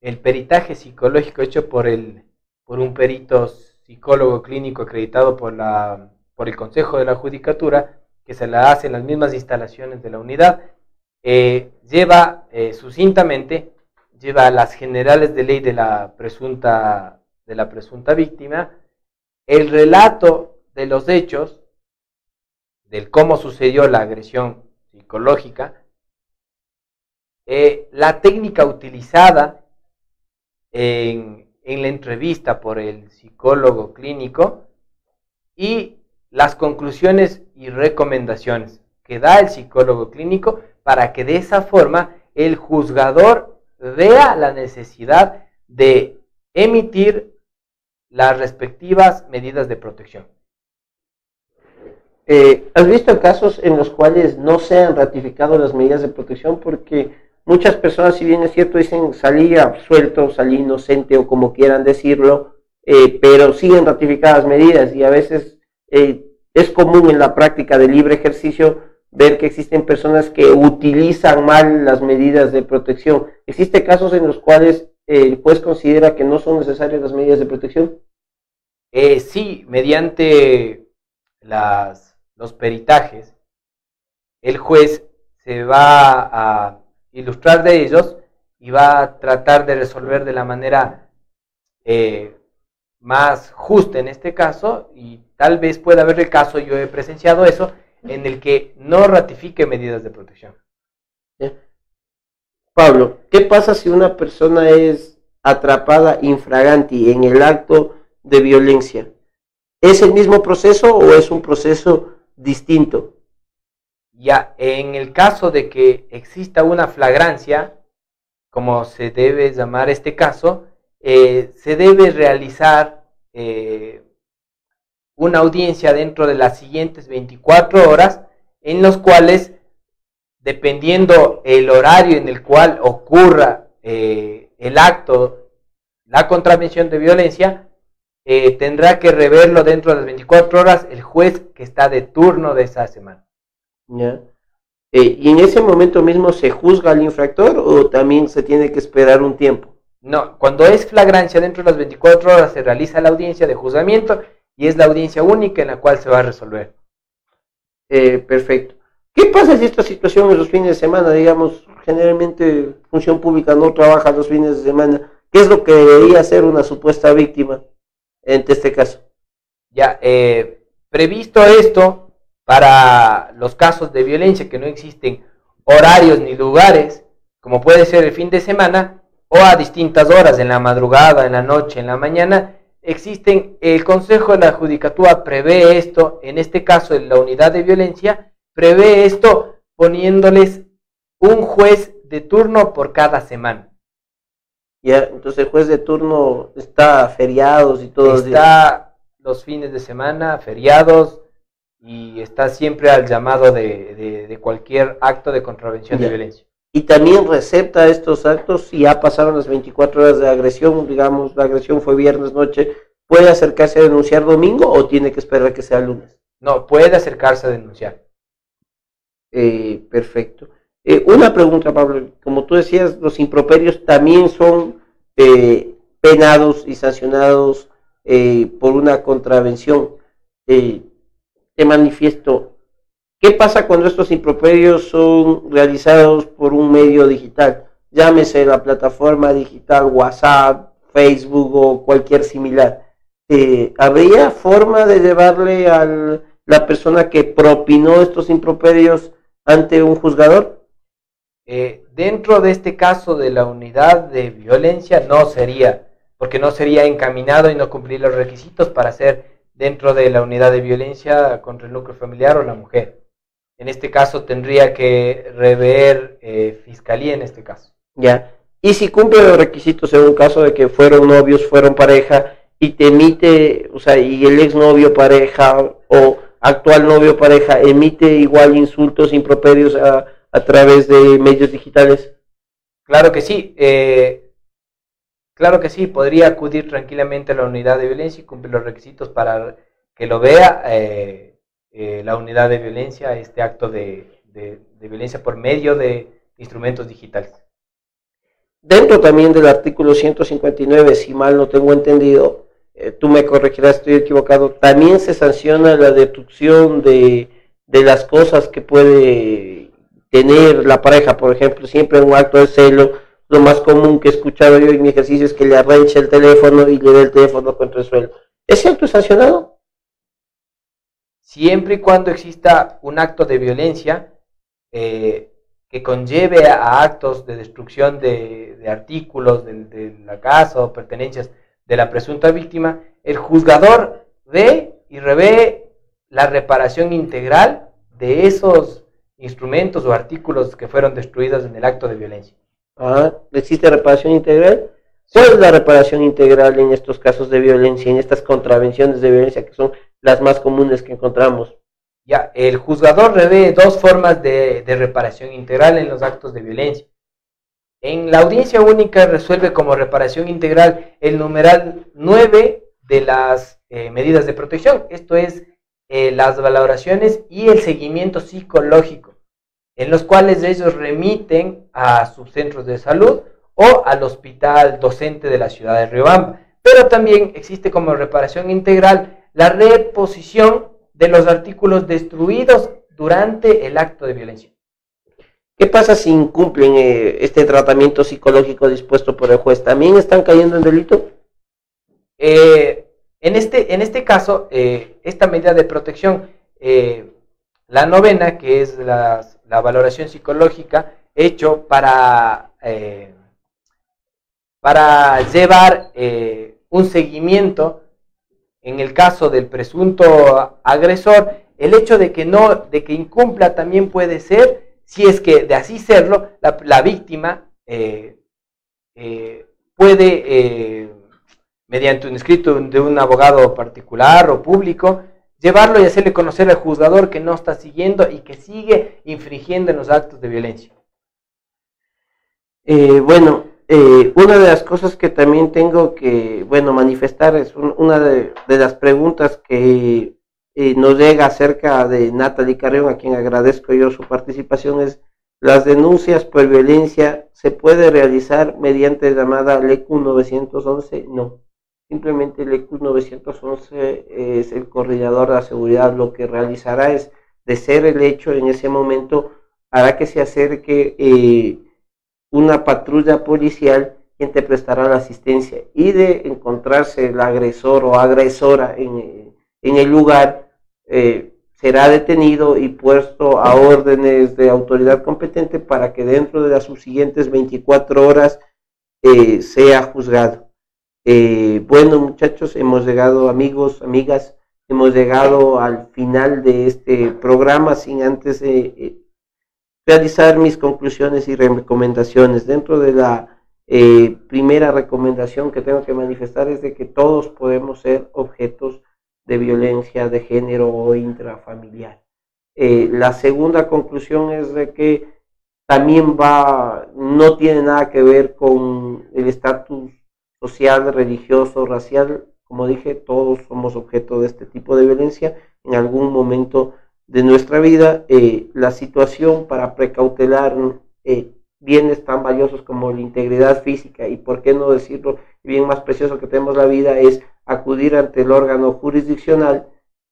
el peritaje psicológico hecho por, el, por un perito psicólogo clínico acreditado por, la, por el Consejo de la Judicatura, que se la hace en las mismas instalaciones de la unidad, eh, lleva eh, sucintamente, lleva las generales de ley de la presunta, de la presunta víctima, el relato de los hechos, del cómo sucedió la agresión psicológica, eh, la técnica utilizada en, en, la entrevista por el psicólogo clínico y las conclusiones y recomendaciones que da el psicólogo clínico para que de esa forma el juzgador vea la necesidad de emitir las respectivas medidas de protección. Eh, ¿Has visto casos en los cuales no se han ratificado las medidas de protección? Porque muchas personas, si bien es cierto, dicen salí absuelto, salí inocente o como quieran decirlo, eh, pero siguen ratificadas medidas y a veces eh, es común en la práctica del libre ejercicio ver que existen personas que utilizan mal las medidas de protección. ¿Existen casos en los cuales el juez considera que no son necesarias las medidas de protección? Eh, sí, mediante los peritajes, el juez se va a ilustrar de ellos y va a tratar de resolver de la manera eh, más justa en este caso y tal vez pueda haber el caso, yo he presenciado eso, en el que no ratifique medidas de protección. Pablo, ¿qué pasa si una persona es atrapada infraganti en el acto de violencia? ¿Es el mismo proceso o es un proceso distinto? Ya, en el caso de que exista una flagrancia, como se debe llamar este caso, eh, se debe realizar eh, una audiencia dentro de las siguientes 24 horas, en los cuales, dependiendo el horario en el cual ocurra eh, el acto, la contravención de violencia, tendrá que reverlo dentro de las 24 horas el juez que está de turno de esa semana. ¿Y en ese momento mismo se juzga al infractor o también se tiene que esperar un tiempo? No, cuando es flagrancia dentro de las 24 horas se realiza la audiencia de juzgamiento y es la audiencia única en la cual se va a resolver. Eh, perfecto. ¿Qué pasa si esta situación en los fines de semana, digamos, generalmente función pública no trabaja los fines de semana? ¿Qué es lo que debería hacer una supuesta víctima en este caso? Ya, eh, previsto esto para los casos de violencia que no existen horarios ni lugares, como puede ser el fin de semana, o a distintas horas, en la madrugada, en la noche, en la mañana, existen, el Consejo de la Judicatura prevé esto, en este caso en la unidad de violencia, prevé esto poniéndoles un juez de turno por cada semana. Ya, entonces el juez de turno está feriados y todo. Está los fines de semana, feriados, y está siempre al llamado de, de, cualquier acto de contravención de violencia y también recepta estos actos si ya pasaron las 24 horas de agresión, digamos, la agresión fue viernes noche, ¿puede acercarse a denunciar domingo o tiene que esperar que sea lunes? No, puede acercarse a denunciar. Eh, perfecto. Eh, una pregunta, Pablo. Como tú decías, los improperios también son eh, penados y sancionados por una contravención. te manifiesto, ¿Qué pasa cuando estos improperios son realizados por un medio digital? Llámese la plataforma digital WhatsApp, Facebook o cualquier similar. Eh, ¿Habría forma de llevarle a la persona que propinó estos improperios ante un juzgador? Eh, dentro de este caso de la unidad de violencia no sería, porque no sería encaminado y no cumplir los requisitos para ser dentro de la unidad de violencia contra el núcleo familiar o la mujer. En este caso tendría que rever eh, fiscalía en este caso. Ya. Y si cumple los requisitos en un caso de que fueron novios, fueron pareja, y te emite, o sea, y el exnovio pareja o actual novio pareja emite igual insultos improperios a, a través de medios digitales. Claro que sí. Eh, claro que sí, podría acudir tranquilamente a la unidad de violencia y cumplir los requisitos para que lo vea. Eh, eh, la unidad de violencia, este acto de, violencia por medio de instrumentos digitales. Dentro también del artículo 159, si mal no tengo entendido, eh, tú me corregirás, estoy equivocado, también se sanciona la destrucción de, las cosas que puede tener la pareja, por ejemplo, siempre un acto de celo, lo más común que he escuchado yo en mi ejercicio es que le arranche el teléfono y le dé el teléfono contra el suelo. ¿Es cierto sancionado? Siempre y cuando exista un acto de violencia eh, que conlleve a actos de destrucción de, artículos de, la casa o pertenencias de la presunta víctima, el juzgador ve y revé la reparación integral de esos instrumentos o artículos que fueron destruidos en el acto de violencia. Ah, ¿existe reparación integral? ¿Cuál la reparación integral en estos casos de violencia, en estas contravenciones de violencia que son las más comunes que encontramos. Ya, el juzgador revé dos formas de, reparación integral en los actos de violencia. En la audiencia única resuelve como reparación integral el numeral 9 de las eh, medidas de protección, esto es eh, las valoraciones y el seguimiento psicológico, en los cuales ellos remiten a sus centros de salud o al hospital docente de la ciudad de Riobamba. Pero también existe como reparación integral la reposición de los artículos destruidos durante el acto de violencia. ¿Qué pasa si incumplen eh, este tratamiento psicológico dispuesto por el juez? ¿También están cayendo en delito? Eh, en, este, en este caso, eh, esta medida de protección, la novena, que es la, la valoración psicológica, hecho para, para llevar un seguimiento en el caso del presunto agresor, el hecho de que no, de que incumpla también puede ser, si es que de así serlo, la, víctima eh, eh, puede, eh, mediante un escrito de un abogado particular o público, llevarlo y hacerle conocer al juzgador que no está siguiendo y que sigue infringiendo en los actos de violencia. bueno, eh, una de las cosas que también tengo que, bueno, manifestar es una de, las preguntas que eh, nos llega acerca de Natalie Carrión, a quien agradezco yo su participación, es las denuncias por violencia se puede realizar mediante llamada LECU 911, no. Simplemente LECU 911 es el coordinador de la seguridad, lo que realizará es, de ser el hecho en ese momento, hará que se acerque eh, una patrulla policial quien te prestará la asistencia y de encontrarse el agresor o agresora en, el lugar, eh, será detenido y puesto a órdenes de autoridad competente para que dentro de las subsiguientes 24 horas eh, sea juzgado. Eh, bueno muchachos, hemos llegado amigos, amigas, hemos llegado al final de este programa sin antes realizar mis conclusiones y recomendaciones. Dentro de la eh, primera recomendación que tengo que manifestar es de que todos podemos ser objetos de violencia de género o intrafamiliar. Eh, la segunda conclusión es de que también va, no tiene nada que ver con el estatus social, religioso, racial. Como dije, todos somos objeto de este tipo de violencia en algún momento de nuestra vida. Eh, la situación para precautelar eh, bienes tan valiosos como la integridad física y, por qué no decirlo, bien más precioso que tenemos la vida es acudir ante el órgano jurisdiccional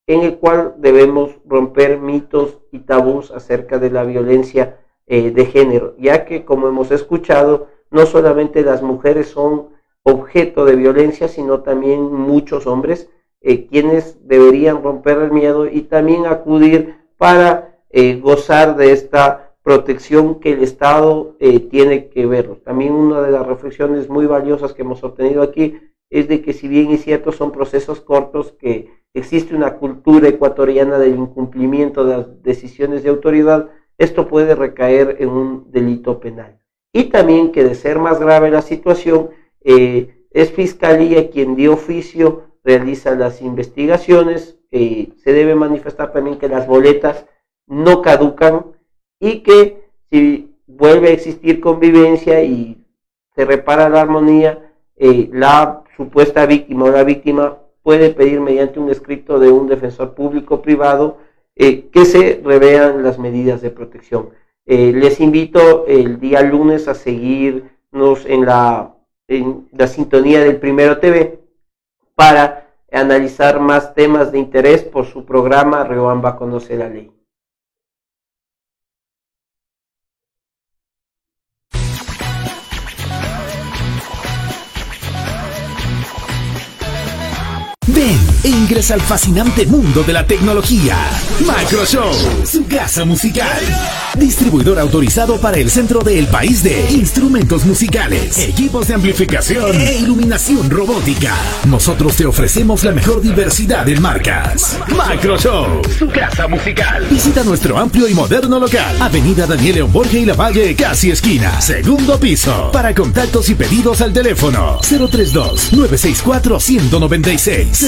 en el cual debemos romper mitos y tabús acerca de la violencia eh, de género, ya que como hemos escuchado, no solamente las mujeres son objeto de violencia, sino también muchos hombres, eh, quienes deberían romper el miedo y también acudir para eh, gozar de esta protección que el Estado eh, tiene que ver. También una de las reflexiones muy valiosas que hemos obtenido aquí es de que si bien es cierto son procesos cortos, que existe una cultura ecuatoriana del incumplimiento de las decisiones de autoridad, esto puede recaer en un delito penal. Y también que de ser más grave la situación, es Fiscalía quien de oficio realiza las investigaciones, eh, se debe manifestar también que las boletas no caducan, y que si vuelve a existir convivencia y se repara la armonía, eh, la supuesta víctima o la víctima puede pedir mediante un escrito de un defensor público privado eh, que se revean las medidas de protección. Les invito el día lunes a seguirnos en la, en la sintonía del Primero TV para analizar más temas de interés por su programa Riobamba Conoce la Ley. Ven e ingresa al fascinante mundo de la tecnología. Microshow, su casa musical. Distribuidor autorizado para el centro del país de instrumentos musicales, equipos de amplificación e iluminación robótica. Nosotros te ofrecemos la mejor diversidad en marcas. Microshow, su casa musical. Visita nuestro amplio y moderno local. Avenida Daniel León Borges y La Valle, casi esquina. Segundo piso. Para contactos y pedidos al teléfono 032 964 196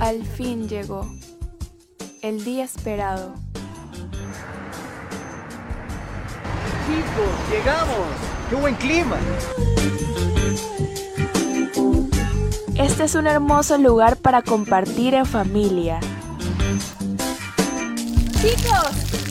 Al fin llegó. El día esperado. Chicos, llegamos. ¡Qué buen clima! Este es un hermoso lugar para compartir en familia. Chicos,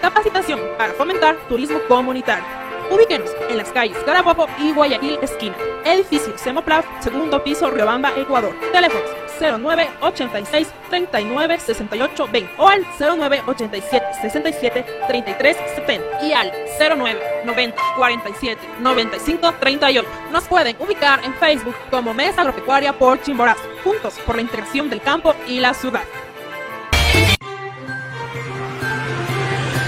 Capacitación para fomentar turismo comunitario. Ubíquenos en las calles Carabobo y Guayaquil esquina. Edificio Semoplaf, segundo piso, Riobamba, Ecuador. Teléfonos 09 86 39 68 20 o al 09 87 67 33 70 y al 09 90 47 95 38. Nos pueden ubicar en Facebook como Mesa Agropecuaria por Chimborazo, juntos por la integración del campo y la ciudad.